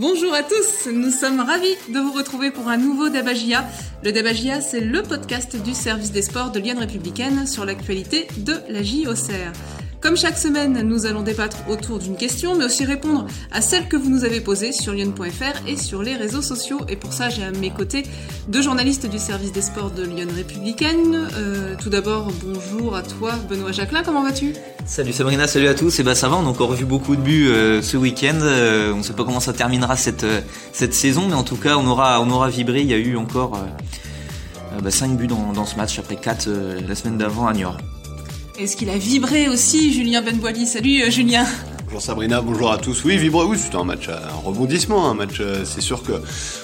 Bonjour à tous, nous sommes ravis de vous retrouver pour un nouveau Dabagia. Le Dabagia, c'est le podcast du service des sports de Lyon Républicaine sur l'actualité de la JOCR. Comme chaque semaine, nous allons débattre autour d'une question, mais aussi répondre à celle que vous nous avez posée sur lyon.fr et sur les réseaux sociaux. Et pour ça, j'ai à mes côtés deux journalistes du service des sports de Lyon Républicaine. Euh, tout d'abord, bonjour à toi, Benoît Jacquelin, comment vas-tu? Salut Sabrina, salut à tous. Et bah ça va, on a encore vu beaucoup de buts euh, ce week-end. Euh, on ne sait pas comment ça terminera cette cette saison, mais en tout cas, on aura on aura vibré. Il y a eu encore bah, 5 buts dans, dans, ce match après 4 la semaine d'avant à Niort. Est-ce qu'il a vibré aussi, Julien Benboili? Salut euh, Julien Bonjour Sabrina, bonjour à tous. Oui, vibre, oui, c'était un match, un rebondissement, un match. Euh, c'est sûr que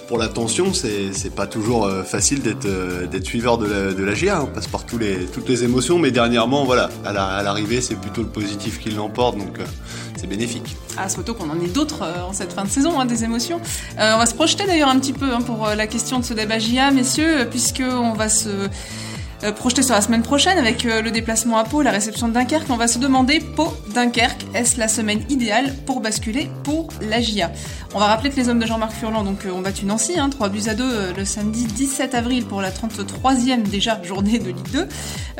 pour l'attention, c'est c'est pas toujours euh, facile d'être d'être suiveur de la, de la GA. On passe par tous les, toutes les émotions, mais dernièrement, voilà, à l'arrivée, c'est plutôt le positif qui l'emporte, donc c'est bénéfique. Ah, c'est qu'on en ait d'autres en cette fin de saison, hein, des émotions. on va se projeter d'ailleurs un petit peu hein, pour la question de ce débat GA, messieurs, puisque on va se euh, projeté sur la semaine prochaine avec euh, le déplacement à Pau, la réception de Dunkerque. On va se demander, Pau-Dunkerque, est-ce la semaine idéale pour basculer pour la GIA On va rappeler que les hommes de Jean-Marc Furlan donc, euh, ont battu Nancy, hein, 3 buts à 2 le samedi 17 avril pour la 33e déjà journée de Ligue 2.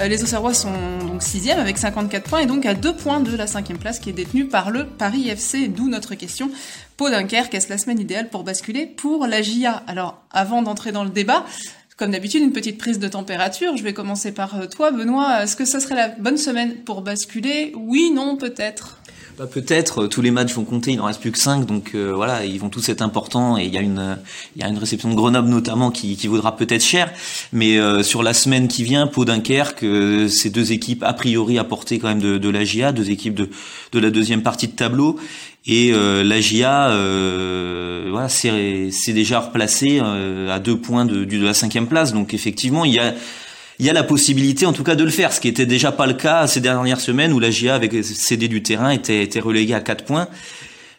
les Auxerrois sont donc 6e avec 54 points et donc à 2 points de la 5e place qui est détenue par le Paris FC, d'où notre question. Pau-Dunkerque, est-ce la semaine idéale pour basculer pour la GIA Alors, avant d'entrer dans le débat, comme d'habitude, une petite prise de température. Je vais commencer par euh, toi, Benoît. Est-ce que ça serait la bonne semaine pour basculer? Oui, non, peut-être. Bah, peut-être euh, tous les matchs vont compter, il en reste plus que 5 donc euh, voilà, ils vont tous être importants. Et il y a une y a une réception de Grenoble notamment qui, vaudra peut-être cher, mais sur la semaine qui vient, Pau Dunkerque, ces deux équipes a priori à portée quand même de, de la GIA, deux équipes de de la deuxième partie de tableau et euh, la GIA, euh, voilà, c'est déjà replacé euh, à deux points de, de la cinquième place. Donc effectivement, il y a il y a la possibilité en tout cas de le faire, ce qui était déjà pas le cas ces dernières semaines où la GIA avec cédé du terrain était, était reléguée à quatre points.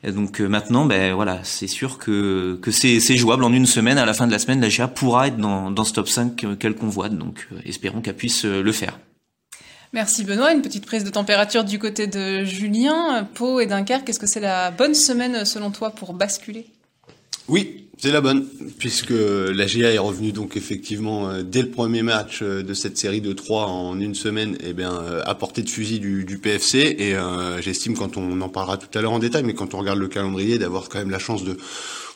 Donc euh, maintenant, ben voilà, c'est sûr que, que c'est jouable en une semaine. À la fin de la semaine, la GIA pourra être dans, dans ce top 5 qu'elle convoite. Donc espérons qu'elle puisse le faire. Merci Benoît. Une petite prise de température du côté de Julien. Pau et Dunkerque, est-ce que c'est la bonne semaine selon toi pour basculer? Oui, c'est la bonne, puisque la GA est revenue donc effectivement euh, dès le premier match euh, de cette série de trois en une semaine, eh bien euh, à portée de fusil du, PFC. Et j'estime quand on en parlera tout à l'heure en détail, mais quand on regarde le calendrier, d'avoir quand même la chance de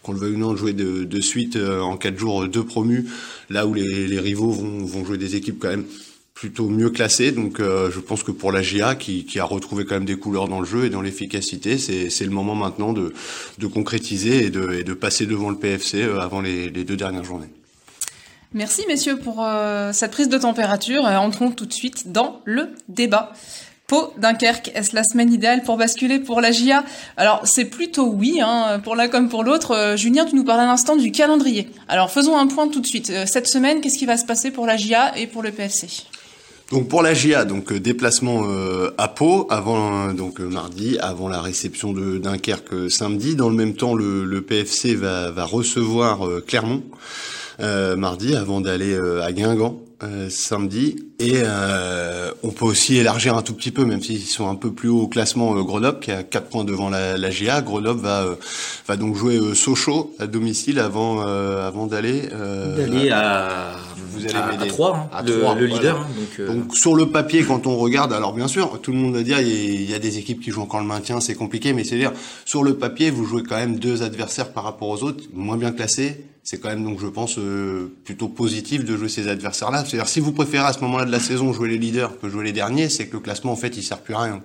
qu'on le veuille ou non, jouer de, suite en quatre jours deux promus, là où les, rivaux vont jouer des équipes quand même plutôt mieux classé. Donc euh, je pense que pour la GIA, qui, qui, a retrouvé quand même des couleurs dans le jeu et dans l'efficacité, c'est le moment maintenant de, de concrétiser et de, et de, passer devant le PFC euh, avant les, les, deux dernières journées. Merci messieurs pour euh, cette prise de température. entrons tout de suite dans le débat. Pau, Dunkerque, est-ce la semaine idéale pour basculer pour la GIA Alors c'est plutôt oui, hein, pour l'un comme pour l'autre. Julien, tu nous parles à l'instant du calendrier. Alors faisons un point tout de suite. cette semaine, qu'est-ce qui va se passer pour la GIA et pour le PFC donc pour la GIA, donc euh, déplacement euh, à Pau avant euh, donc mardi, avant la réception de Dunkerque samedi. Dans le même temps, le, PFC va recevoir Clermont mardi avant d'aller à Guingamp samedi. Et on peut aussi élargir un tout petit peu, même s'ils sont un peu plus haut au classement Grenoble, qui a 4 points devant la, la GIA. Grenoble va va donc jouer Sochaux à domicile avant avant d'aller d'aller à vous allez à, 3, hein, le, leader. Hein, euh. donc, sur le papier, quand on regarde, alors bien sûr, tout le monde va dire il y a des équipes qui jouent encore le maintien, c'est compliqué, mais c'est dire sur le papier, vous jouez quand même deux adversaires par rapport aux autres, moins bien classés. C'est quand même donc je pense euh, plutôt positif de jouer ces adversaires-là. C'est-à-dire si vous préférez à ce moment-là de la saison jouer les leaders que jouer les derniers, c'est que le classement en fait il sert plus à rien.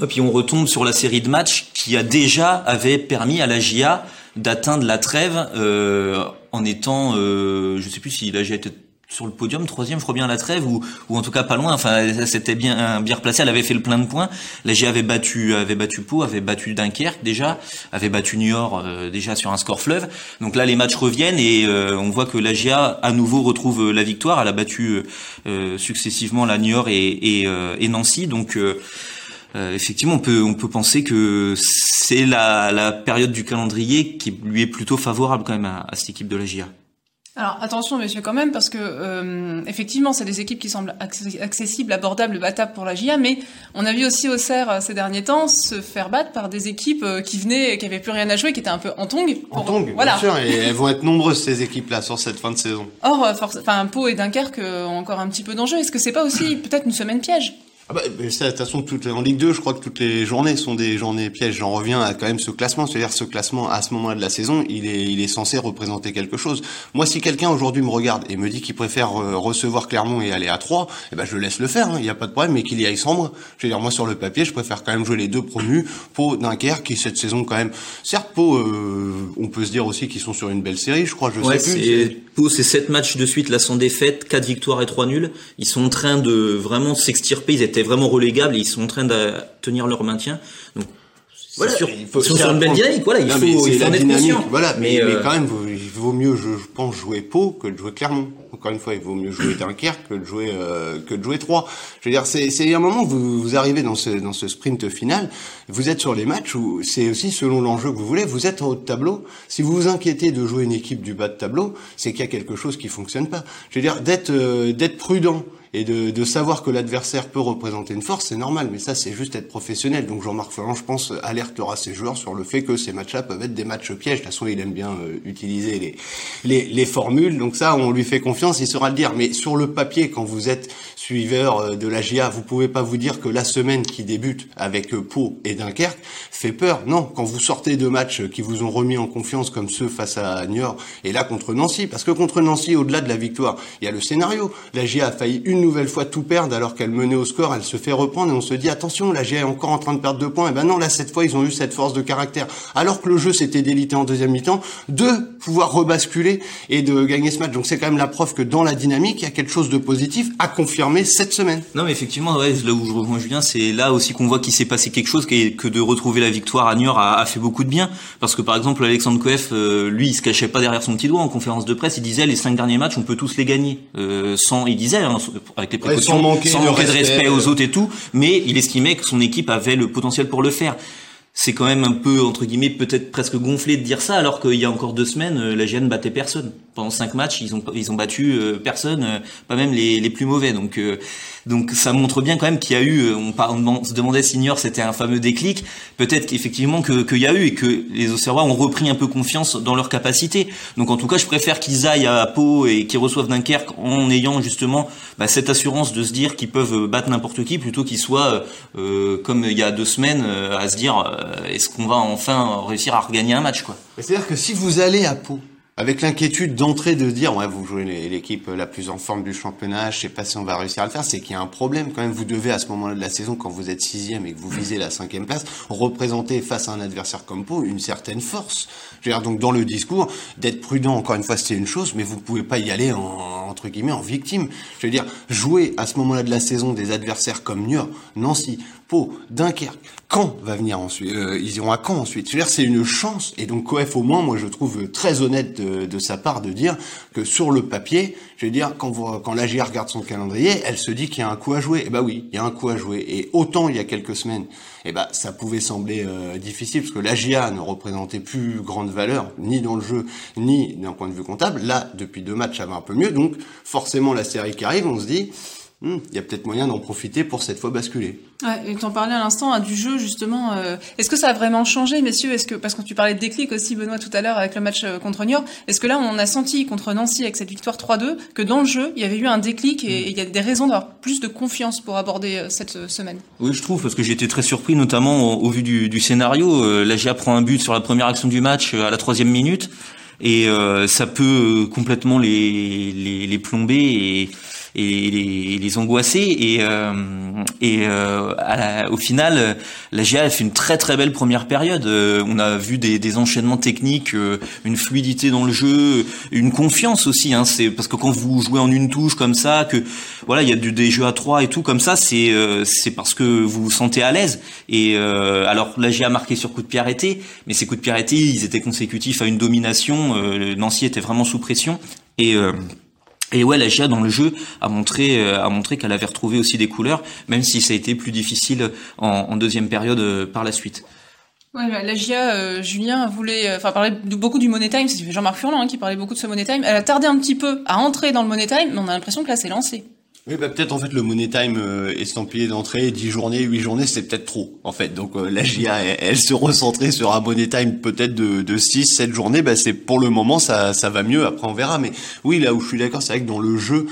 Et puis on retombe sur la série de matchs qui a déjà avait permis à la GIA d'atteindre la trêve euh, en étant, euh, je sais plus si la GIA était sur le podium, troisième, je crois bien la trêve, ou, ou en tout cas pas loin. Enfin, c'était bien bien replacé. Elle avait fait le plein de points. La G avait battu avait battu Pau, avait battu Dunkerque déjà, avait battu Niort euh, déjà sur un score fleuve. Donc là, les matchs reviennent et euh, on voit que la GA à nouveau retrouve la victoire. Elle a battu euh, successivement la Niort et, et, et Nancy. Donc effectivement, on peut on peut penser que c'est la, la période du calendrier qui lui est plutôt favorable quand même à, à cette équipe de la GA. Alors attention messieurs quand même parce que euh, effectivement c'est des équipes qui semblent accessibles, abordables, battables pour la GIA, mais on a vu aussi Auxerre euh, ces derniers temps se faire battre par des équipes euh, qui venaient, qui avaient plus rien à jouer, qui étaient un peu en tongue. En tongue, voilà. bien sûr, et elles vont être nombreuses ces équipes-là sur cette fin de saison. Or, enfin Pau et Dunkerque ont encore un petit peu d'enjeu. Est-ce que c'est pas aussi peut-être une semaine piège? Ah bah, de toute façon, en Ligue 2, je crois que toutes les journées sont des journées pièges. J'en reviens à quand même ce classement. C'est-à-dire ce classement, à ce moment-là de la saison, il est, il est censé représenter quelque chose. Moi, si quelqu'un aujourd'hui me regarde et me dit qu'il préfère euh, recevoir Clermont et aller à 3, eh ben, je laisse le faire. Hein. Il n'y a pas de problème, mais qu'il y aille sombre. Je veux dire, moi, sur le papier, je préfère quand même jouer les deux promus. Pau, Dunkerque, qui cette saison quand même, certes, Pau, euh, on peut se dire aussi qu'ils sont sur une belle série, je crois, je sais plus. Pau, c'est 7 matchs de suite, là, sans défaite, 4 victoires et 3 nuls. Ils sont en train de vraiment s'extirper. Ils étaient vraiment relégables ils sont en train de tenir leur maintien. Donc, voilà, sûr, il faut, ils sont sur une belle dynamique. Voilà, il faut, il faut en être conscient. Voilà, mais, mais, euh, quand même, il vaut mieux, je, pense, jouer Pau que de jouer Clermont. Encore une fois, il vaut mieux jouer Dunkerque que de jouer euh, que de jouer Troyes. Je veux dire, c'est c'est un moment où vous, vous arrivez dans ce dans ce sprint final. Vous êtes sur les matchs où c'est aussi selon l'enjeu que vous voulez. Vous êtes en haut de tableau. Si vous vous inquiétez de jouer une équipe du bas de tableau, c'est qu'il y a quelque chose qui fonctionne pas. Je veux dire, d'être euh, d'être prudent et de, de savoir que l'adversaire peut représenter une force, c'est normal, mais ça c'est juste être professionnel. Donc Jean-Marc Ferrand, je pense, alertera ses joueurs sur le fait que ces matchs-là peuvent être des matchs pièges. De toute façon, il aime bien euh, utiliser les, les, les, formules, donc ça, on lui fait confiance, il saura le dire. Mais sur le papier, quand vous êtes suiveur euh, de la GIA, vous pouvez pas vous dire que la semaine qui débute avec euh, Pau et Dunkerque fait peur. Non, quand vous sortez de matchs qui vous ont remis en confiance comme ceux face à Niort et là contre Nancy, parce que contre Nancy, au-delà de la victoire, il y a le scénario. La GIA a failli une nouvelle fois tout perdre alors qu'elle menait au score, elle se fait reprendre et on se dit attention, la GA est encore en train de perdre deux points. Et ben non, là cette fois ils ont eu cette force de caractère. Alors que le jeu s'était délité en deuxième mi-temps, de pouvoir rebasculer et de gagner ce match. Donc c'est quand même la preuve que dans la dynamique, il y a quelque chose de positif à confirmer cette semaine. Non mais effectivement, ouais, là où je rejoins Julien, c'est là aussi qu'on voit qu'il s'est passé quelque chose et que de retrouver la victoire à Niort a, a, fait beaucoup de bien. Parce que par exemple, Alexandre Coef, euh, lui, il se cachait pas derrière son petit doigt en conférence de presse. Il disait les cinq derniers matchs, on peut tous les gagner. Euh, sans, il disait hein, avec les sans manquer, de, respect, aux autres et tout, mais il estimait que son équipe avait le potentiel pour le faire. C'est quand même un peu entre guillemets peut-être presque gonflé de dire ça alors qu'il y a encore deux semaines euh, la GN battait personne pendant cinq matchs ils ont ils ont battu euh, personne euh, pas même les, les plus mauvais. Donc donc ça montre bien quand même qu'il y a eu on, on, se demandait si Niort c'était un fameux déclic. Peut-être qu'effectivement que qu'il y a eu et que les Auxerrois ont repris un peu confiance dans leur capacité. Donc en tout cas je préfère qu'ils aillent à Pau et qu'ils reçoivent Dunkerque en ayant justement bah, cette assurance de se dire qu'ils peuvent battre n'importe qui plutôt qu'ils soient comme il y a deux semaines à se dire euh, est-ce qu'on va enfin réussir à regagner un match quoi. C'est-à-dire que si vous allez à Pau avec l'inquiétude d'entrée de dire ouais vous jouez l'équipe la plus en forme du championnat, je sais pas si on va réussir à le faire, c'est qu'il y a un problème quand même. Vous devez à ce moment-là de la saison, quand vous êtes sixième et que vous visez la cinquième place, représenter face à un adversaire comme Pau une certaine force. Je veux dire, donc dans le discours, d'être prudent encore une fois c'est une chose, mais vous pouvez pas y aller en, entre guillemets en victime. Je veux dire, jouer à ce moment-là de la saison des adversaires comme Niort, Nancy, Pau, Dunkerque, Caen va venir ensuite. Euh, ils iront à Caen ensuite. Je veux dire, c'est une chance. Et donc Coef, au moins, moi, je trouve très honnête de, de, sa part de dire que sur le papier, je veux dire, quand, vous, quand l'AGR regarde son calendrier, elle se dit qu'il y a un coup à jouer. Et eh ben oui, il y a un coup à jouer. Et autant il y a quelques semaines, eh ben ça pouvait sembler euh, difficile parce que l'AGA ne représentait plus grande valeur ni dans le jeu ni d'un point de vue comptable. Là, depuis deux matchs, ça va un peu mieux. Donc forcément, la série qui arrive, on se dit Hmm, il y a peut-être moyen d'en profiter pour cette fois basculer. Ouais, et en parlais à l'instant hein, du jeu justement. Euh, est-ce que ça a vraiment changé, messieurs? Est-ce que parce que tu parlais de déclic aussi, Benoît, tout à l'heure avec le match euh, contre Niort, est-ce que là on a senti contre Nancy avec cette victoire 3-2 que dans le jeu il y avait eu un déclic et, il y a des raisons d'avoir plus de confiance pour aborder euh, cette semaine? Oui, je trouve parce que j'ai été très surpris, notamment au, vu du, du scénario. la GIA prend un but sur la première action du match à la troisième minute et ça peut complètement les, les, les plomber et et les, les angoisser. Et, euh, et euh, au final, la GA a fait une très très belle première période. Euh, on a vu des, des enchaînements techniques, une fluidité dans le jeu, une confiance aussi. Hein, c'est parce que quand vous jouez en une touche comme ça, que voilà, il y a des jeux à trois et tout comme ça, c'est c'est parce que vous vous sentez à l'aise. Et alors la GA a marqué sur coup de pied arrêté, mais ces coups de pied arrêtés, ils étaient consécutifs à une domination. Nancy était vraiment sous pression et et ouais, la GIA dans le jeu a montré, euh, a montré qu'elle avait retrouvé aussi des couleurs, même si ça a été plus difficile en, en deuxième période euh, par la suite. Ouais, la GIA, euh, Julien voulait, enfin parlait beaucoup du Money Time, c'est Jean-Marc Furlan hein, qui parlait beaucoup de ce Money Time. Elle a tardé un petit peu à entrer dans le Money Time, mais on a l'impression que là c'est lancé. Oui, bah peut-être en fait le Money Time euh, estampillé d'entrée, 10 journées, 8 journées, c'est peut-être trop en fait. Donc euh, la GIA, elle, se recentrait sur un Money Time peut-être de, de 6, 7 journées, bah c'est pour le moment ça, ça va mieux, après on verra. Mais oui, là où je suis d'accord, c'est vrai que dans le jeu,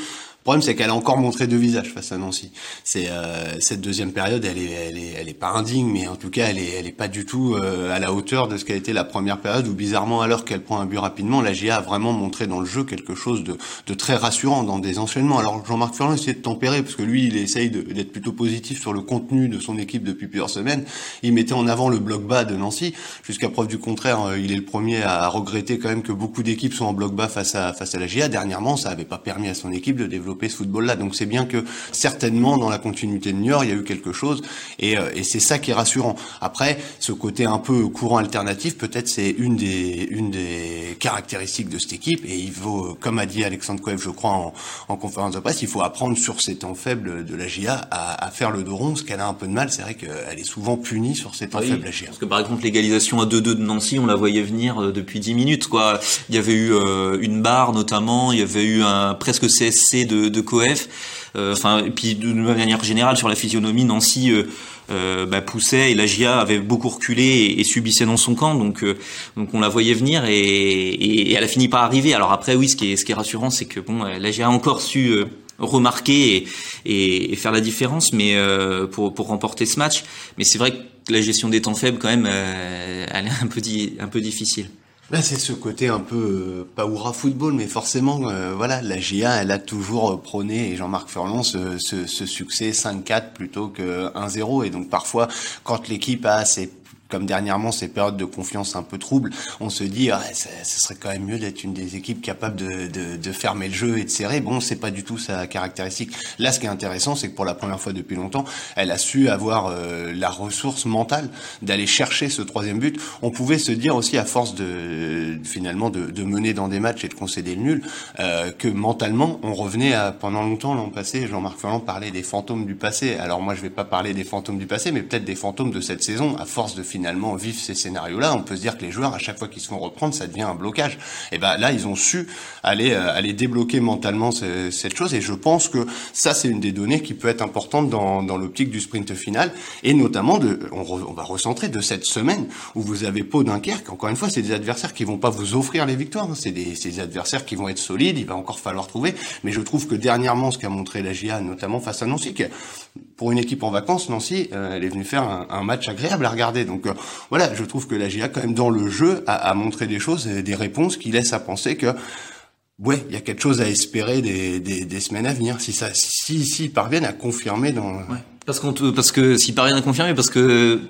problème, c'est qu'elle a encore montré deux visages face à Nancy. C'est euh, cette deuxième période, elle est, elle est, elle est pas indigne, mais en tout cas, elle est, elle est pas du tout euh, à la hauteur de ce qu'a été la première période. Où bizarrement, alors qu'elle prend un but rapidement, la GIA a vraiment montré dans le jeu quelque chose de, de très rassurant dans des enchaînements. Alors Jean-Marc Ferrand essaie de tempérer parce que lui, il essaye d'être plutôt positif sur le contenu de son équipe depuis plusieurs semaines. Il mettait en avant le bloc bas de Nancy. Jusqu'à preuve du contraire, euh, il est le premier à regretter quand même que beaucoup d'équipes sont en bloc bas face à face à la GIA. Dernièrement, ça avait pas permis à son équipe de développer ce football-là. Donc c'est bien que certainement dans la continuité de Niort, il y a eu quelque chose et, euh, et c'est ça qui est rassurant. Après, ce côté un peu courant alternatif, peut-être c'est une des une des caractéristiques de cette équipe et il faut, comme a dit Alexandre Coev, je crois en, en, conférence de presse, il faut apprendre sur ces temps faibles de la GIA à, à faire le dos rond, ce qu'elle a un peu de mal. C'est vrai qu'elle est souvent punie sur ces temps faibles la GIA. Parce que par exemple l'égalisation à 2-2 de Nancy, on la voyait venir euh, depuis 10 minutes. Quoi. Il y avait eu euh, une barre notamment, il y avait eu un presque CSC de, de Coef. Euh, enfin, et puis de manière générale sur la physionomie, Nancy euh, euh, bah, poussait et la GIA avait beaucoup reculé et, et subissait dans son camp. Donc, donc on la voyait venir et, elle a fini par arriver. Alors après, oui, ce qui est, ce qui est rassurant, c'est que bon, la GIA a encore su remarquer et, faire la différence, mais pour, pour remporter ce match. Mais c'est vrai que la gestion des temps faibles, quand même, elle est un peu, un peu difficile. Là, c'est ce côté un peu euh, pas football, mais forcément, euh, voilà, la GIA, elle a toujours prôné et Jean-Marc Furlan ce, ce, ce succès 5-4 plutôt que 1-0. Et donc parfois, quand l'équipe a ses comme dernièrement ces périodes de confiance un peu troubles, on se dit ah, ça, serait quand même mieux d'être une des équipes capables de, de, de, fermer le jeu et de serrer. Bon, c'est pas du tout sa caractéristique. Là, ce qui est intéressant, c'est que pour la première fois depuis longtemps, elle a su avoir euh, la ressource mentale d'aller chercher ce troisième but. On pouvait se dire aussi à force de finalement de, de mener dans des matchs et de concéder le nul, euh, que mentalement on revenait à pendant longtemps l'an passé. Jean-Marc Ferland parlait des fantômes du passé. Alors moi, je vais pas parler des fantômes du passé, mais peut-être des fantômes de cette saison à force de finalement vivent ces scénarios-là, on peut se dire que les joueurs, à chaque fois qu'ils se font reprendre, ça devient un blocage. Et ben là, ils ont su aller euh, aller débloquer mentalement ce, cette chose. Et je pense que ça, c'est une des données qui peut être importante dans, dans l'optique du sprint final, et notamment de, on, re, on, va recentrer de cette semaine où vous avez Pau Dunkerque. Encore une fois, c'est des adversaires qui vont pas vous offrir les victoires. Hein. C'est des, des adversaires qui vont être solides. Il va encore falloir trouver. Mais je trouve que dernièrement, ce qu'a montré la GIA, notamment face à Nancy, que pour une équipe en vacances, Nancy, euh, elle est venue faire un, match agréable à regarder. Donc euh, voilà, je trouve que la GIA, quand même, dans le jeu, a, montré des choses, des réponses qui laissent à penser que ouais, il y a quelque chose à espérer des, des, des semaines à venir. Si ça, si, si parviennent à confirmer dans. Ouais. Parce qu'on, parce que s'ils parviennent à confirmer, parce que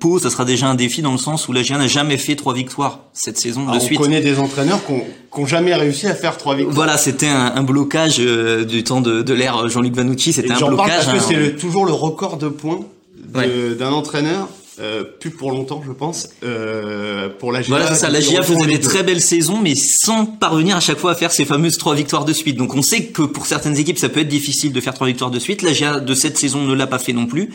Pau, ça sera déjà un défi dans le sens où la GIA n'a jamais fait trois victoires cette saison ah, de on suite. On connaît des entraîneurs qui n'ont jamais réussi à faire trois victoires. Voilà, c'était un, un, blocage euh, du temps de, de l'ère Jean-Luc Vanucci. C'était un blocage. Parce que c'est le, toujours le record de points ouais. d'un entraîneur. Euh, plus pour longtemps, je pense. Euh, pour la GIA. Voilà, ça. La GIA faisait des très belles saisons, mais sans parvenir à chaque fois à faire ces fameuses trois victoires de suite. Donc on sait que pour certaines équipes, ça peut être difficile de faire trois victoires de suite. La GIA de cette saison ne l'a pas fait non plus.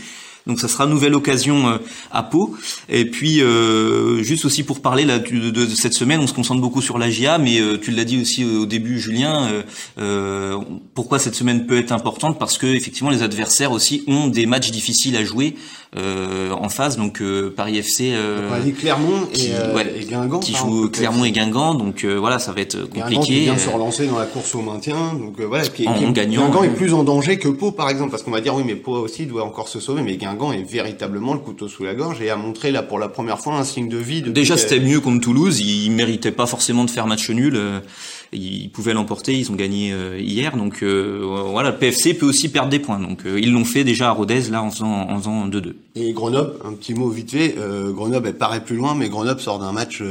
Donc ça sera nouvelle occasion euh, à Pau. Et puis euh, juste aussi pour parler là de, de, cette semaine, on se concentre beaucoup sur la GIA, mais euh, tu l'as dit aussi au début, Julien. Euh, pourquoi cette semaine peut être importante? Parce que effectivement les adversaires aussi ont des matchs difficiles à jouer en phase. Donc Paris FC, Paris Clermont qui, et, ouais, et, Guingamp, qui joue Clermont et Guingamp. Donc voilà, ça va être compliqué. Guingamp qui vient de se relancer dans la course au maintien. Donc voilà, qui, en, qui, en gagnant. Guingamp est plus en danger que Pau par exemple, parce qu'on va dire oui, mais Pau aussi doit encore se sauver, mais Guingamp est véritablement le couteau sous la gorge et a montré là pour la première fois un signe de vie. Déjà c'était mieux contre Toulouse, ils méritaient pas forcément de faire match nul, ils pouvaient l'emporter, ils ont gagné hier, donc euh, voilà, le PFC peut aussi perdre des points, donc euh, ils l'ont fait déjà à Rodez là en faisant en faisant 2-2. Et Grenoble, un petit mot vite fait, euh, Grenoble elle paraît plus loin, mais Grenoble sort d'un match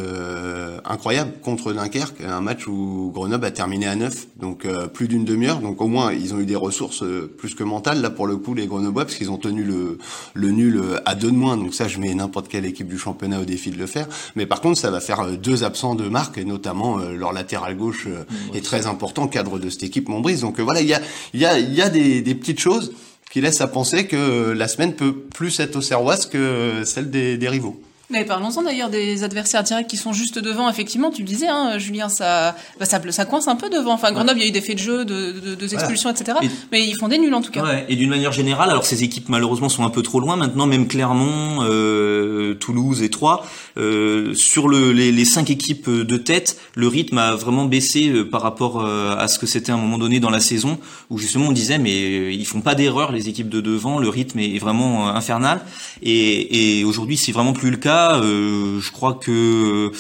incroyable contre Dunkerque, un match où Grenoble a terminé à 9, donc plus d'une demi-heure, donc au moins ils ont eu des ressources plus que mentales là pour le coup les Grenoblois parce qu'ils ont tenu le le nul à deux de moins, donc ça je mets n'importe quelle équipe du championnat au défi de le faire. Mais par contre ça va faire deux absents de marque, et notamment euh, leur latéral gauche euh, mmh, est très important, cadre de cette équipe Montbrise. Donc euh, voilà, il y a, y a, y a des, des petites choses qui laissent à penser que la semaine peut plus être au Serroise que celle des, des rivaux. Mais parlons-en d'ailleurs des adversaires directs qui sont juste devant. Effectivement, tu le disais, hein, Julien, ça, bah, ça, ça coince un peu devant. Enfin, Grenoble, il y a eu des faits de jeu, de, de, de expulsions, etc. mais ils font des nuls en tout cas. Ouais, et d'une manière générale, alors ces équipes malheureusement sont un peu trop loin maintenant. Même Clermont, euh, Toulouse et Troyes, euh, sur le, les, les, cinq équipes de tête, le rythme a vraiment baissé euh, par rapport euh, à ce que c'était à un moment donné dans la saison, où justement on disait mais euh, ils font pas d'erreur les équipes de devant, le rythme est vraiment infernal. Et, et aujourd'hui c'est vraiment plus le cas. Euh, je crois que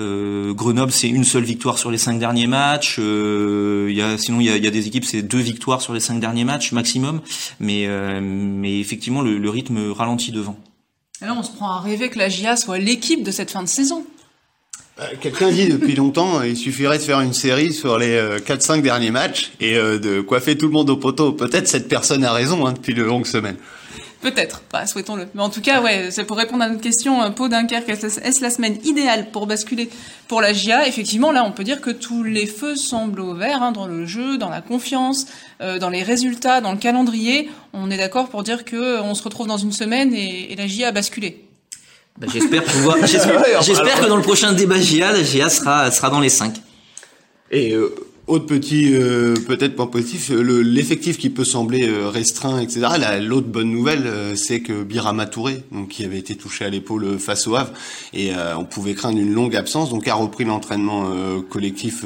euh, Grenoble c'est une seule victoire sur les cinq derniers matchs. Euh, y a, sinon il y a, y a, des équipes c'est deux victoires sur les cinq derniers matchs maximum. Mais, mais effectivement le, le, rythme ralentit devant. Alors on se prend à rêver que la GIA soit l'équipe de cette fin de saison. Quelqu'un dit depuis longtemps, il suffirait de faire une série sur les 4-5 derniers matchs et de coiffer tout le monde au poteau. Peut-être cette personne a raison hein, depuis de longues semaines. Peut-être, bah, souhaitons-le. Mais en tout cas, ouais, c'est pour répondre à notre question, Pau Dunkerque, est-ce la semaine idéale pour basculer pour la GIA Effectivement, là, on peut dire que tous les feux semblent au vert hein, dans le jeu, dans la confiance, euh, dans les résultats, dans le calendrier. On est d'accord pour dire que on se retrouve dans une semaine et, et la GIA a basculé. Bah, j'espère pouvoir. J'espère que dans le prochain débat GIA, la GIA sera sera dans les 5. Et euh, autre petit euh, peut-être point positif, l'effectif qui peut sembler euh, restreint, etc. L'autre bonne nouvelle, euh, c'est que Birama Touré, donc qui avait été touché à l'épaule face au Havre, et on pouvait craindre une longue absence, donc a repris l'entraînement collectif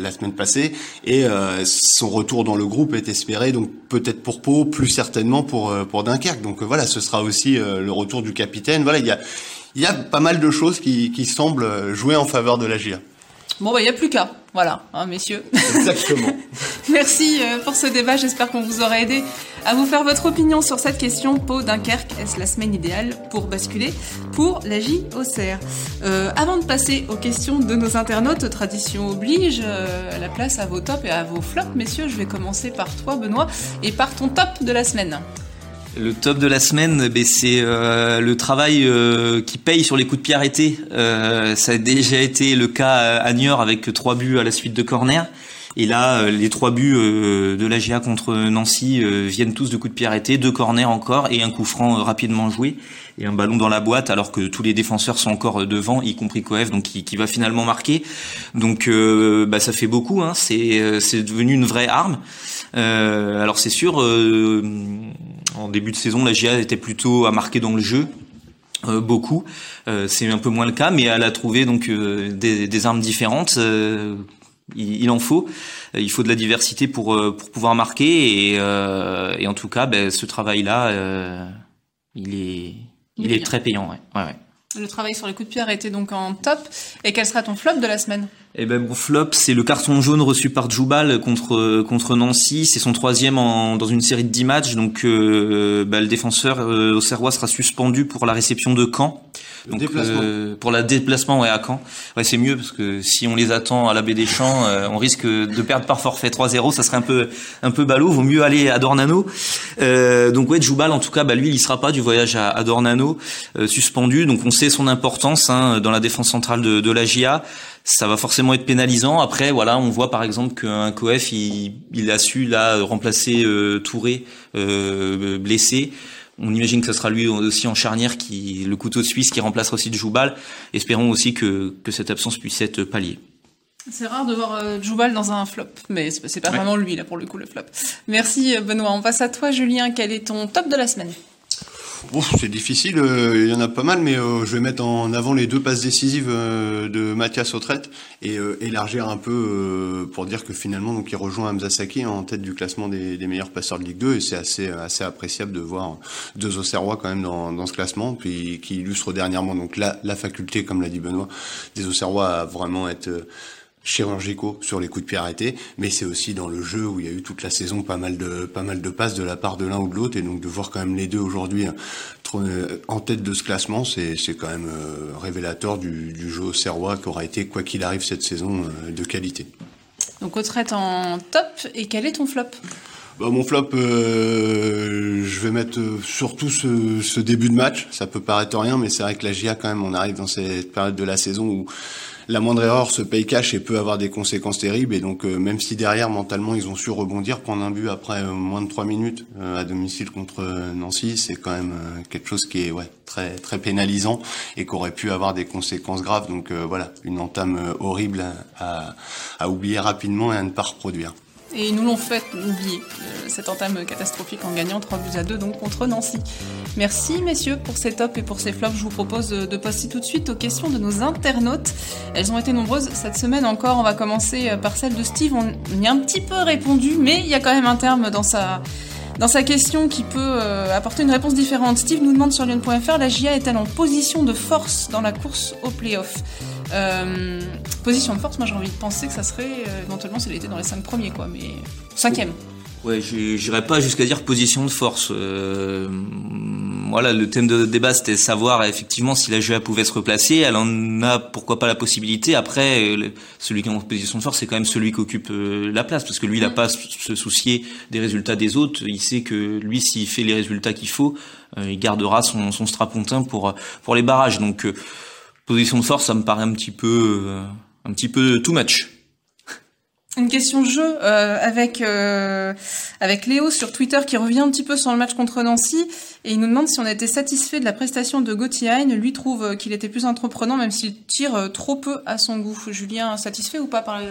la semaine passée, et son retour dans le groupe est espéré, donc peut-être pour Pau, plus certainement pour pour Dunkerque. Donc voilà, ce sera aussi le retour du capitaine. Voilà, il y a y a pas mal de choses qui, qui semblent jouer en faveur de la GIA. Bon, bah, il n'y a plus qu'à. Voilà, hein, messieurs. Exactement. Merci pour ce débat. J'espère qu'on vous aura aidé à vous faire votre opinion sur cette question. Pau Dunkerque, est-ce la semaine idéale pour basculer pour la JOCR euh, Avant de passer aux questions de nos internautes, tradition oblige, euh, la place à vos tops et à vos flops. Messieurs, je vais commencer par toi, Benoît, et par ton top de la semaine. Le top de la semaine, ben, c'est euh, le travail euh, qui paye sur les coups de pied arrêtés. Euh, ça a déjà été le cas à Niort avec trois buts à la suite de corner. Et là, les trois buts de la GA contre Nancy viennent tous de coups de pied arrêtés, deux corners encore et un coup franc rapidement joué et un ballon dans la boîte alors que tous les défenseurs sont encore devant, y compris Coef, donc qui, qui va finalement marquer. Donc bah, ça fait beaucoup, hein. c'est devenu une vraie arme. alors c'est sûr en début de saison, la GIA était plutôt à marquer dans le jeu. Euh, beaucoup, euh, c'est un peu moins le cas, mais elle a trouvé donc euh, des, des, armes différentes. Il, il, en faut, il faut de la diversité pour pour pouvoir marquer et, et en tout cas, ben, ce travail-là, il est il, il est, est très payant. Ouais. Ouais, ouais. Le travail sur les coups de pierre été donc en top. Et quel sera ton flop de la semaine? Eh ben mon flop, c'est le carton jaune reçu par Djoubal contre contre Nancy. C'est son troisième en, dans une série de 10 matchs. Donc euh, bah, le défenseur euh, au Serrois sera suspendu pour la réception de Caen. Donc, déplacement. Euh, pour la déplacement ouais, à Caen. Ouais, c'est mieux parce que si on les attend à la baie des Champs, euh, on risque de perdre par forfait 3-0. Ça serait un peu un peu ballot. Vaut mieux aller à Dornano. Euh, donc ouais, Djoubal en tout cas, bah, lui, il y sera pas du voyage à, à Dornano, suspendu. Donc on sait son importance hein, dans la défense centrale de, de la GIA ça va forcément être pénalisant. Après, voilà, on voit par exemple qu'un Coef, il, il, a su là remplacer euh, Touré euh, blessé. On imagine que ce sera lui aussi en charnière qui le couteau suisse qui remplacera aussi Djoubal. Espérons aussi que, que cette absence puisse être palliée. C'est rare de voir euh, Djoubal dans un flop, mais c'est pas ouais. vraiment lui là pour le coup le flop. Merci Benoît. On passe à toi Julien. Quel est ton top de la semaine? C'est difficile, euh, il y en a pas mal, mais euh, je vais mettre en avant les deux passes décisives euh, de Mathias Autrette et élargir un peu pour dire que finalement, donc, il rejoint Hamza Saki en tête du classement des, des, meilleurs passeurs de Ligue 2 et c'est assez, assez appréciable de voir deux Auxerrois quand même dans, dans ce classement, puis qui illustre dernièrement donc la, la faculté, comme l'a dit Benoît, des Auxerrois à vraiment être chirurgicaux sur les coups de pied arrêtés, mais c'est aussi dans le jeu où il y a eu toute la saison pas mal de pas mal de passes de la part de l'un ou de l'autre et donc de voir quand même les deux aujourd'hui hein, en tête de ce classement, c'est c'est quand même euh, révélateur du, du jeu serrois qui aura été quoi qu'il arrive cette saison euh, de qualité. Donc Autrette en top et quel est ton flop? Bah, mon flop, euh, je vais mettre surtout ce, ce, début de match. Ça peut paraître rien, mais c'est vrai que la GIA, quand même, on arrive dans cette période de la saison où la moindre erreur se paye cash et peut avoir des conséquences terribles. Et donc, même si derrière, mentalement, ils ont su rebondir, prendre un but après moins de trois minutes à domicile contre Nancy, c'est quand même quelque chose qui est très, très pénalisant et qui aurait pu avoir des conséquences graves. Donc voilà, une entame horrible à, à oublier rapidement et à ne pas reproduire. Et ils nous l'ont fait oublier, euh, cette entame catastrophique en gagnant 3 buts à 2 donc contre Nancy. Merci messieurs pour ces tops et pour ces flops. Je vous propose de passer tout de suite aux questions de nos internautes. Elles ont été nombreuses cette semaine encore. On va commencer euh, par celle de Steve. On y a un petit peu répondu, mais il y a quand même un terme dans sa, dans sa question qui peut euh, apporter une réponse différente. Steve nous demande sur lyon.fr, la GIA est-elle en position de force dans la course au playoff? Euh, position de force, moi j'ai envie de penser que ça serait euh, éventuellement si elle était dans les 5 premiers, quoi, mais cinquième. Ouais, j'irais pas jusqu'à dire position de force. Euh, voilà, le thème de débat c'était savoir effectivement si la GA pouvait se replacer. Elle en a pourquoi pas la possibilité. Après, celui qui est en position de force, c'est quand même celui qui occupe la place, parce que lui, il n'a mm. pas se soucier des résultats des autres. Il sait que lui, s'il fait les résultats qu'il faut, il gardera son, son strapontin pour pour les barrages. Donc position de force, ça me paraît un petit peu, euh, un petit peu too much. Une question jeu euh, avec euh, avec Léo sur Twitter qui revient un petit peu sur le match contre Nancy et il nous demande si on était satisfait de la prestation de Gauthier. Lui trouve qu'il était plus entreprenant même s'il tire trop peu à son goût. Julien, satisfait ou pas par le...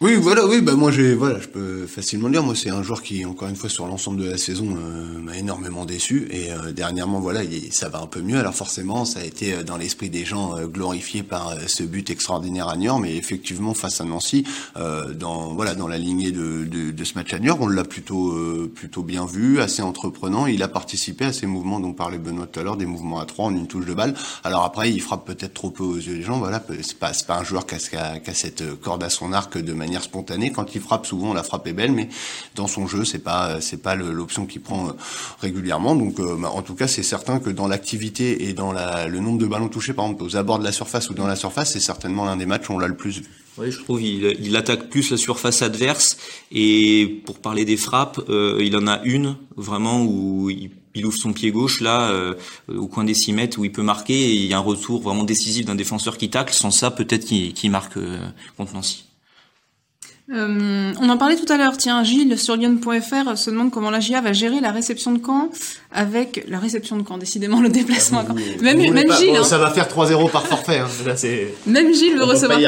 Oui, voilà, oui, bah moi j'ai, voilà, je peux facilement le dire. Moi, c'est un joueur qui, encore une fois, sur l'ensemble de la saison, euh, m'a énormément déçu. Et euh, dernièrement, voilà, ça va un peu mieux. Alors forcément, ça a été euh, dans l'esprit des gens glorifié par ce but extraordinaire à Niort, mais effectivement, face à Nancy, dans voilà, dans la lignée de, de, de ce match à Niort, on l'a plutôt plutôt bien vu, assez entreprenant. Il a participé à ces mouvements dont parlait Benoît tout à l'heure, des mouvements à trois en une touche de balle. Alors après, il frappe peut-être trop peu aux yeux des gens. Voilà, c'est pas pas un joueur qui a, qui a cette corde à son arc de manière manière spontanée. Quand il frappe, souvent la frappe est belle, mais dans son jeu, c'est pas c'est pas l'option qu'il prend euh, régulièrement. Donc, euh, bah, en tout cas, c'est certain que dans l'activité et dans le nombre de ballons touchés, par exemple aux abords de la surface ou dans la surface, c'est certainement l'un des matchs où on l'a le plus vu. Oui, je trouve il, il attaque plus la surface adverse et pour parler des frappes, euh, il en a une vraiment où il, ouvre son pied gauche là euh, au coin des 6 mètres où il peut marquer et il y a un retour vraiment décisif d'un défenseur qui tacle. Sans ça, peut-être qu'il marque contre Nancy. Euh, on en parlait tout à l'heure. Tiens, Gilles sur Lyon.fr se demande comment la GIA va gérer la réception de Caen avec la réception de Caen. Décidément, le déplacement. Ah, même, même Gilles. Hein. Ça va faire 3-0 par forfait. Hein. Là, même Gilles veut recevoir.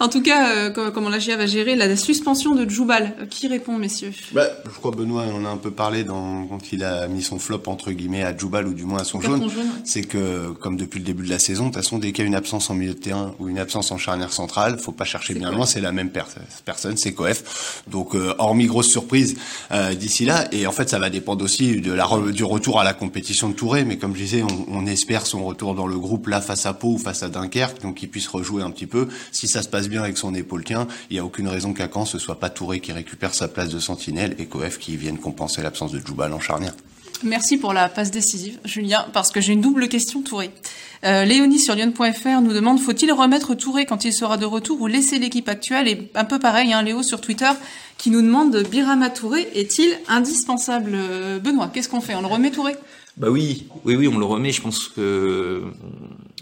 En tout cas, euh, comment la GIA va gérer la suspension de Djoubal Qui répond, messieurs? Bah, Je crois Benoît on a un peu parlé dans, quand il a mis son flop entre guillemets à Djoubal ou du moins à son jaune. C'est que comme depuis le début de la saison, de toute façon, dès qu'il y a une absence en milieu de terrain ou une absence en charnière centrale, faut pas chercher bien loin. C'est la même personne c'est. Donc, euh, hormis grosse surprise euh, d'ici là, et en fait, ça va dépendre aussi de la du retour à la compétition de Touré. Mais comme je disais, on, on, espère son retour dans le groupe là face à Pau ou face à Dunkerque, donc qu'il puisse rejouer un petit peu. Si ça se passe bien avec son épaule il n'y a aucune raison qu'à Caen ce soit pas Touré qui récupère sa place de sentinelle et Coef qui vienne compenser l'absence de Djoubal en charnière. Merci pour la passe décisive, Julien, parce que j'ai une double question Touré. Euh, Léonie sur Lyon.fr nous demande faut-il remettre Touré quand il sera de retour ou laisser l'équipe actuelle? Et un peu pareil, hein, Léo sur Twitter qui nous demande Birama Touré est-il indispensable? Euh, Benoît, qu'est-ce qu'on fait? On le remet Touré? Bah oui, oui, oui, on le remet. Je pense que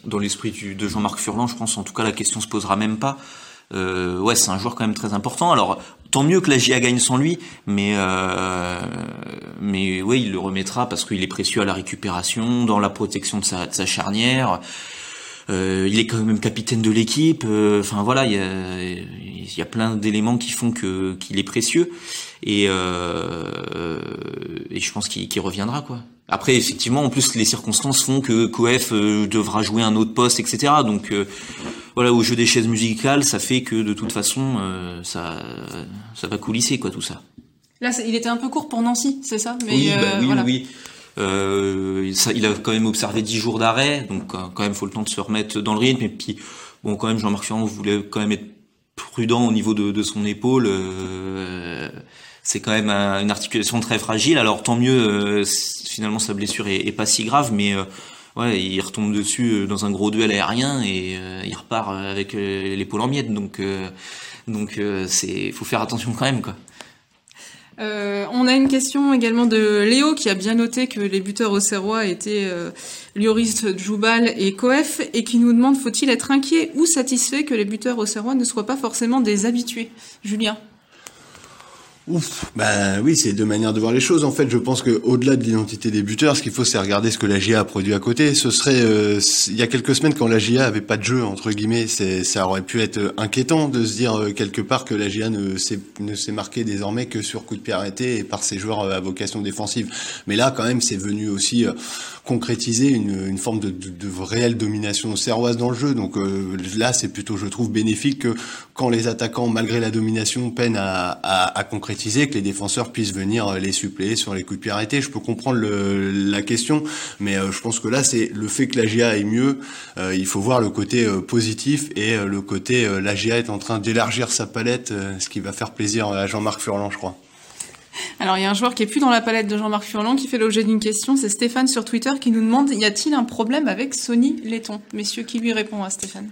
dans l'esprit de Jean-Marc Furlan, je pense en tout cas la question se posera même pas. Euh, ouais, c'est un joueur quand même très important. Alors, tant mieux que la GIA gagne sans lui, mais euh, mais oui, il le remettra parce qu'il est précieux à la récupération, dans la protection de sa, de sa charnière. Euh, il est quand même capitaine de l'équipe. Euh, enfin voilà, il y a, y a plein d'éléments qui font que qu'il est précieux et, euh, et je pense qu'il reviendra quoi. Après effectivement, en plus les circonstances font que Coef euh, devra jouer un autre poste, etc. Donc voilà, au jeu des chaises musicales, ça fait que de toute façon, ça ça va coulisser quoi tout ça. Là, il était un peu court pour Nancy, c'est ça? Mais Oui, bah, oui, oui. Euh, ça, il a quand même observé 10 jours d'arrêt, donc euh, quand même faut le temps de se remettre dans le rythme. Et puis bon, quand même Jean-Marc Ferrand voulait quand même être prudent au niveau de, de son épaule. Euh, c'est quand même une articulation très fragile. Alors tant mieux, euh, finalement sa blessure est, est, pas si grave, mais ouais, il retombe dessus dans un gros duel aérien et il repart avec l'épaule en miettes. Donc donc c'est faut faire attention quand même quoi. Euh, on a une question également de Léo qui a bien noté que les buteurs au Serrois étaient euh, Lioris, Djoubal et Coef et qui nous demande faut-il être inquiet ou satisfait que les buteurs au Serrois ne soient pas forcément des habitués? Julien Ouf, bah oui, c'est deux manières de voir les choses. En fait, je pense que au-delà de l'identité des buteurs, ce qu'il faut, c'est regarder ce que la GIA a produit à côté. Ce serait, euh, il y a quelques semaines, quand la GIA avait pas de jeu entre guillemets, ça aurait pu être inquiétant de se dire euh, quelque part que la GIA ne s'est ne s'est marqué désormais que sur coup de pied arrêté et par ses joueurs euh, à vocation défensive. Mais là, quand même, c'est venu aussi concrétiser une, une forme de, de, de, réelle domination serroise dans le jeu. Donc là, c'est plutôt, je trouve, bénéfique que quand les attaquants, malgré la domination, peinent à, à, à concrétiser que les défenseurs puissent venir euh, les suppléer sur les coups de pied arrêtés. Je peux comprendre le, la question, mais euh, je pense que là, c'est le fait que la GA est mieux. Euh, il faut voir le côté positif et le côté la GA est en train d'élargir sa palette, ce qui va faire plaisir à Jean-Marc Furlan, je crois. Alors il y a un joueur qui est plus dans la palette de Jean-Marc Furlan qui fait l'objet d'une question, c'est Stéphane sur Twitter qui nous demande y a-t-il un problème avec Sony Letton? Messieurs, qui lui répond à Stéphane?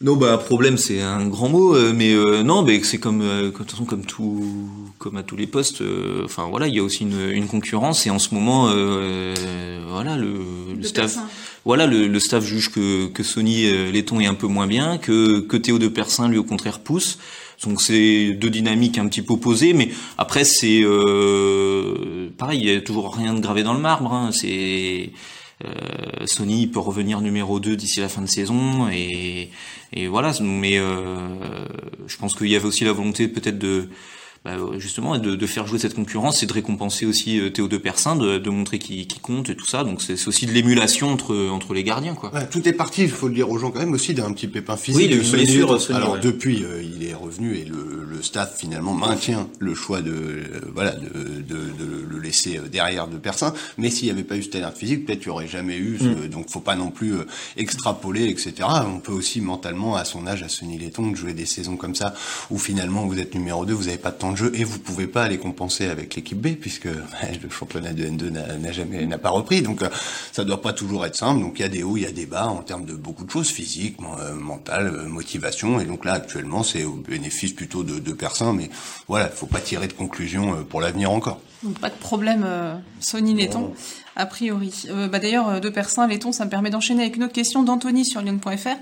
Non, bah problème, c'est un grand mot, euh, mais euh, non, mais c'est comme, euh, comme tout, comme à tous les postes. Enfin voilà, il y a aussi une, une, concurrence et en ce moment, voilà, le, le staff, voilà, le, le, staff juge que, que Sony Letton est un peu moins bien, que que Théo de Persin lui au contraire pousse. Donc c'est deux dynamiques un petit peu opposées, mais après c'est pareil, il y a toujours rien de gravé dans le marbre. Hein, c'est euh, Sony peut revenir numéro 2 d'ici la fin de saison et, et voilà mais euh, je pense qu'il y avait aussi la volonté peut-être de bah, justement de, de, faire jouer cette concurrence et de récompenser aussi euh, Théo de Persin, de, de montrer qu'il compte et tout ça. Donc c'est aussi de l'émulation entre entre les gardiens, quoi. Ouais, tout est parti, il faut le dire aux gens quand même aussi d'un petit pépin physique. Oui, une blessure. Alors depuis, euh, il est revenu et le, le, staff finalement maintient le choix de euh, voilà de, de, de, le laisser derrière de Persin. Mais s'il n'y avait pas eu cette alerte physique, peut-être il n'y aurait jamais eu. Mm. Donc faut pas non plus extrapoler, etc. On peut aussi mentalement à son âge, à Sonny Letton, de jouer des saisons comme ça où finalement vous êtes numéro 2, vous n'avez pas de temps jeu et vous pouvez pas les compenser avec l'équipe B puisque le championnat de N2 n'a jamais n'a pas repris donc euh, ça doit pas toujours être simple donc il y a des hauts il y a des bas en termes de beaucoup de choses physiques euh, mentales euh, motivation et donc là actuellement c'est au bénéfice plutôt de deux personnes mais voilà faut pas tirer de conclusion pour l'avenir encore donc pas de problème Sony Netton a priori. Euh, bah D'ailleurs, deux personnes, Letton, ça me permet d'enchaîner avec une autre question d'Anthony sur lyon.fr euh,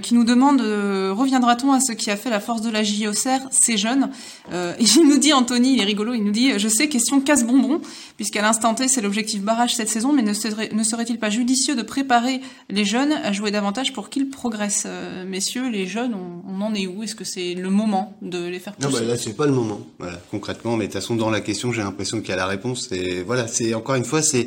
qui nous demande euh, reviendra-t-on à ce qui a fait la force de la JOCR, ces jeunes euh, Il nous dit, Anthony, il est rigolo, il nous dit Je sais, question casse-bonbon, puisqu'à l'instant T, c'est l'objectif barrage cette saison, mais ne, serait, ne serait-il pas judicieux de préparer les jeunes à jouer davantage pour qu'ils progressent Messieurs, les jeunes, on, en est où? Est-ce que c'est le moment de les faire pousser? Non, bah là, c'est pas le moment, voilà, concrètement, mais de toute façon, dans la question, j'ai l'impression qu'il y a la réponse. Et voilà, c'est encore une fois, c'est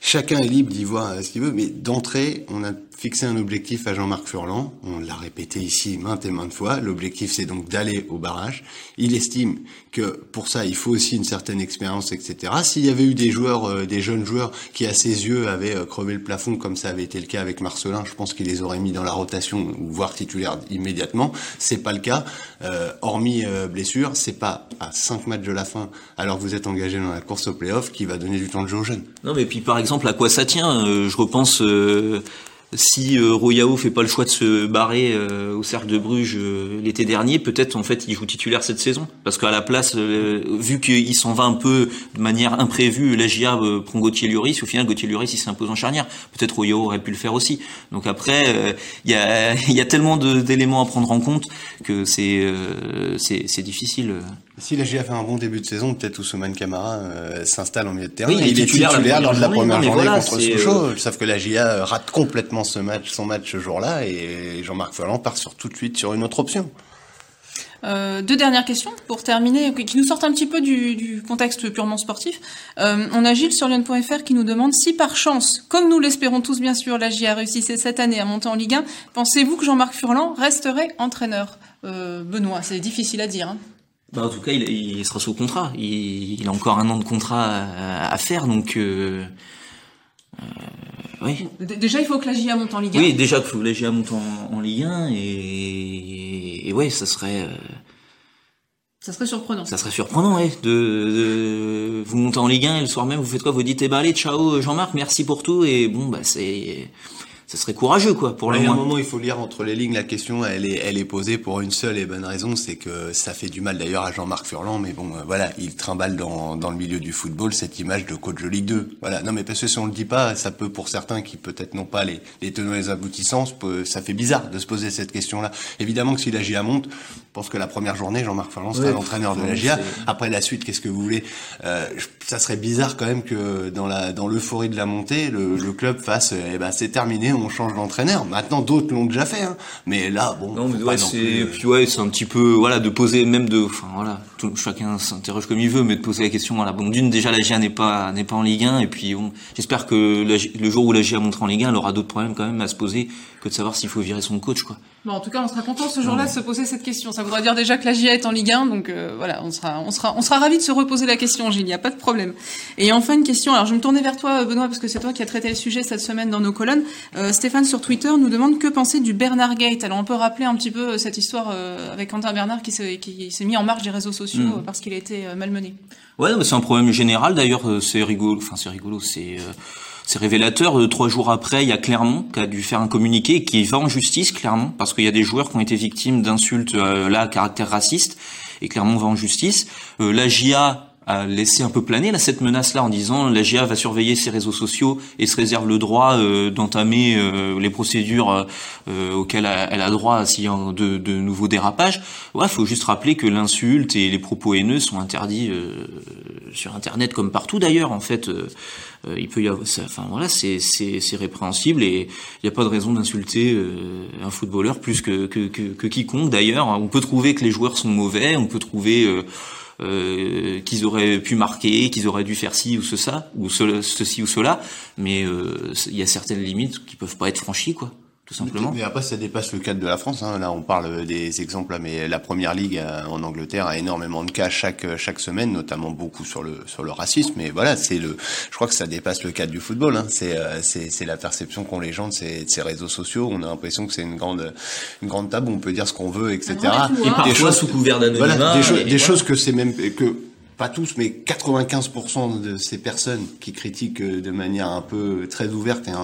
chacun est libre d'y voir ce qu'il veut, mais d'entrée, on a fixé un objectif à Jean-Marc Furlan. On l'a répété ici maintes et maintes fois. L'objectif, c'est donc d'aller au barrage. Il estime que pour ça, il faut aussi une certaine expérience, etc. S'il y avait eu des joueurs, euh, des jeunes joueurs qui, à ses yeux, avaient euh, crevé le plafond, comme ça avait été le cas avec Marcelin, je pense qu'il les aurait mis dans la rotation ou voire titulaire immédiatement. C'est pas le cas. Euh, hormis euh, blessure, c'est pas à cinq matchs de la fin, alors que vous êtes engagé dans la course au playoff, qui va donner du temps de jeu aux jeunes. Non, mais puis par exemple, à quoi ça tient? Je repense si euh, Royao fait pas le choix de se barrer euh, au cercle de Bruges euh, l'été dernier, peut-être en fait il joue titulaire cette saison parce qu'à la place, euh, vu qu'il s'en va un peu de manière imprévue, la GIA prend Gauthier Lloris, au final Gauthier Lloris il s'impose en charnière. Peut-être Royao aurait pu le faire aussi. Donc après, il y a, y, a, tellement d'éléments à prendre en compte que c'est difficile. Si la GIA fait un bon début de saison, peut-être Ousmane Camara euh, s'installe en milieu de terrain. il est titulaire, lors de la première journée contre Sochaux. Sauf que la GIA rate complètement ce match, son match ce jour-là, et Jean-Marc Folland part sur tout de suite sur une autre option. Euh, deux dernières questions pour terminer, qui nous sortent un petit peu du, du contexte purement sportif. Euh, on a Gilles sur Lyon.fr qui nous demande si par chance, comme nous l'espérons tous bien sûr, la GIA réussissait cette année à monter en Ligue 1, pensez-vous que Jean-Marc Furlan resterait entraîneur? Euh, Benoît, c'est difficile à dire. Hein. Bah, en tout cas, il, il, sera sous contrat. Il, il, a encore un an de contrat à, à faire, donc euh, euh, oui. Déjà, il faut que la GIA monte en Ligue 1. Oui, déjà qu'il faut que la GIA monte en, en Ligue 1 et, et ouais, ça serait. Euh, ça serait surprenant. Ça serait surprenant, ouais. De, de, vous montez en Ligue 1 et le soir même, vous faites quoi? Vous dites, eh ben allez, ciao Jean-Marc, merci pour tout. Et bon, bah c'est ça serait courageux quoi pour le Il y a un moins. moment, il faut lire entre les lignes. La question, elle est, elle est posée pour une seule et bonne raison, c'est que ça fait du mal d'ailleurs à Jean-Marc Furlan, mais bon, euh, voilà, il trimballe dans, dans le milieu du football cette image de coach de Ligue 2. Voilà, non mais parce que si on le dit pas, ça peut pour certains qui peut-être n'ont pas les, les tenants et les aboutissants, ça fait bizarre de se poser cette question-là. Évidemment que si la GIA monte, je pense que la première journée, Jean-Marc Furlan sera Ouais, l'entraîneur de la GIA. Après la suite, qu'est-ce que vous voulez? Euh, Ça serait bizarre quand même que dans la dans l'euphorie de la montée, le, le club fasse, eh ben c'est terminé, on change d'entraîneur. Maintenant, d'autres l'ont déjà fait, hein. mais là, bon. Non, mais ouais, c'est plus, puis ouais, c'est un petit peu voilà de poser même de enfin voilà, tout- chacun s'interroge comme il veut mais de poser la question voilà, bon d'une déjà la GIA n'est pas n'est pas en Ligue 1 et puis bon, j'espère que la le jour où la GIA montera en Ligue 1, elle aura d'autres problèmes quand même à se poser que de savoir s'il faut virer son coach quoi. Bon, en tout cas, on sera content ce jour-là de se poser cette question. Ça voudra dire déjà que la GIA est en Ligue 1, donc euh, voilà, on sera, on sera, on sera ravis de se reposer la question, Gilles. Il n'y a pas de problème. Et enfin une question. Alors, je vais me tourner vers toi, Benoît, parce que c'est toi qui as traité le sujet cette semaine dans nos colonnes. Euh, Stéphane sur Twitter nous demande que penser du Bernard Gate. Alors, on peut rappeler un petit peu euh, cette histoire euh, avec Quentin Bernard qui s'est, qui s'est mis en marge des réseaux sociaux Mm. euh, parce qu'il a été euh, malmené. Ouais, c'est un problème général. D'ailleurs, euh, c'est rigolo. Enfin, c'est rigolo. C'est euh, c'est révélateur. Trois jours après, il y a Clermont qui a dû faire un communiqué et qui va en justice, Clermont, parce qu'il y a des joueurs qui ont été victimes d'insultes euh, là à caractère raciste. Et Clermont va en justice. Euh, la GIA a laissé un peu planer là, cette menace-là en disant la GIA va surveiller ses réseaux sociaux et se réserve le droit euh, d'entamer euh, les procédures euh, euh, auxquelles elle a- droit s'il y a de, de nouveaux dérapages. Ouais, faut juste rappeler que l'insulte et les propos haineux sont interdits euh, sur Internet comme partout d'ailleurs. En fait, euh, il peut y avoir, enfin voilà, c'est répréhensible et il n'y a pas de raison d'insulter un footballeur plus que que, que, que quiconque d'ailleurs. On peut trouver que les joueurs sont mauvais, on peut trouver euh, euh, qu'ils auraient pu marquer, qu'ils auraient dû faire ci ou ce ça, ou ce- ceci ou cela, mais euh, il y a certaines limites qui peuvent pas être franchies, quoi, tout simplement. Mais après, ça dépasse le cadre de la France. Hein. Là, on parle des exemples, là, mais la première ligue euh, en Angleterre a énormément de cas chaque chaque semaine, notamment beaucoup sur le sur le racisme. Mais voilà, c'est le. Je crois que ça dépasse le cadre du football. Hein. C'est euh, c'est c'est la perception qu'ont les gens de ces, de ces réseaux sociaux. On a l'impression que c'est une grande une grande table où on peut dire ce qu'on veut, etc. Un grand écouloir. Et Des parfois choses- sous couvert d'anonymat. Voilà, des, cho- et des voilà. choses que c'est même que pas tous, mais 95% de ces personnes qui critiquent euh, de manière un peu très ouverte et euh,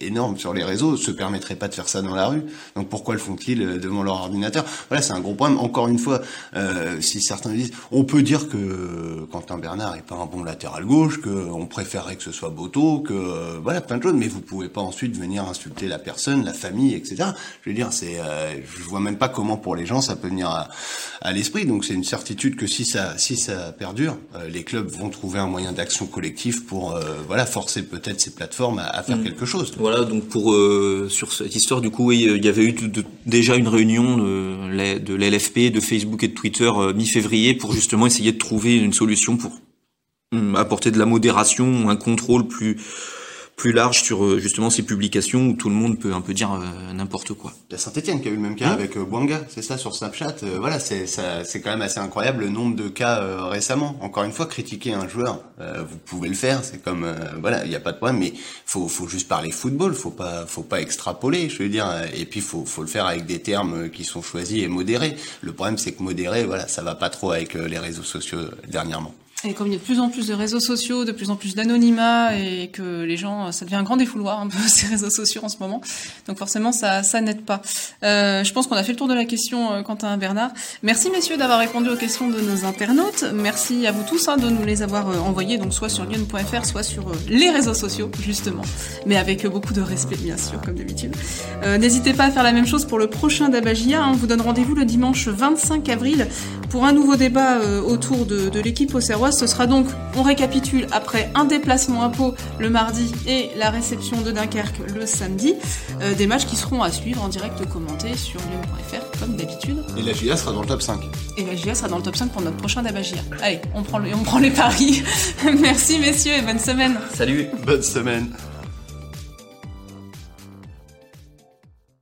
énorme sur les réseaux se permettraient pas de faire ça dans la rue. Donc pourquoi le font-ils euh, devant leur ordinateur? Voilà, c'est un gros problème. Encore une fois, euh, si certains disent, on peut dire que Quentin Bernard est pas un bon latéral gauche, que on préférerait que ce soit Boto, que euh, voilà plein de choses, mais vous pouvez pas ensuite venir insulter la personne, la famille, etc. Je veux dire, c'est, euh, je vois même pas comment pour les gens ça peut venir à, à l'esprit. Donc c'est une certitude que si ça, si ça perdure, euh, les clubs vont trouver un moyen d'action collectif pour, euh, voilà, forcer peut-être ces plateformes à, à faire Mm. quelque chose. Voilà, donc pour euh, sur cette histoire, du coup, oui, euh, il y avait eu déjà une réunion de, de l'LFP, de Facebook et de Twitter euh, mi-février pour justement essayer de trouver une solution pour hum, apporter de la modération, un contrôle plus plus large sur euh, justement ces publications où tout le monde peut un peu dire euh, n'importe quoi. Il y a Saint-Etienne qui a eu le même cas Mmh. avec euh, Bouanga, c'est ça sur Snapchat. Euh, voilà, c'est quand même assez incroyable le nombre de cas euh, récemment. Encore une fois, critiquer un joueur, euh, vous pouvez le faire, c'est comme voilà, il n'y a pas de problème, mais faut faut juste parler football, faut pas faut pas extrapoler, je veux dire, et puis faut faut le faire avec des termes qui sont choisis et modérés. Le problème c'est que modéré, voilà, ça va pas trop avec les réseaux sociaux dernièrement. Et comme il y a de plus en plus de réseaux sociaux, de plus en plus d'anonymat, et que les gens, ça devient un grand défouloir ces réseaux sociaux en ce moment. Donc forcément, ça, ça n'aide pas. Euh, je pense qu'on a fait le tour de la question, euh, Quentin Bernard. Merci messieurs d'avoir répondu aux questions de nos internautes. Merci à vous tous hein, de nous les avoir euh, envoyés, donc soit sur lyon.fr, soit sur euh, les réseaux sociaux justement, mais avec beaucoup de respect bien sûr, comme d'habitude. Euh, N'hésitez pas à faire la même chose pour le prochain Dabagia. hein. On vous donne rendez-vous le dimanche 25 avril pour un nouveau débat euh, autour de, de l'équipe Ce sera donc, on récapitule, après un déplacement à Pau le mardi et la réception de Dunkerque le samedi, euh, des matchs qui seront à suivre en direct commentés sur lyon.fr comme d'habitude. Et la GIA sera dans le top 5. Et la GIA sera dans le top 5 pour notre prochain Dabagia. Allez, on prend, le- on prend les paris. Merci messieurs et bonne semaine. Salut Bonne semaine.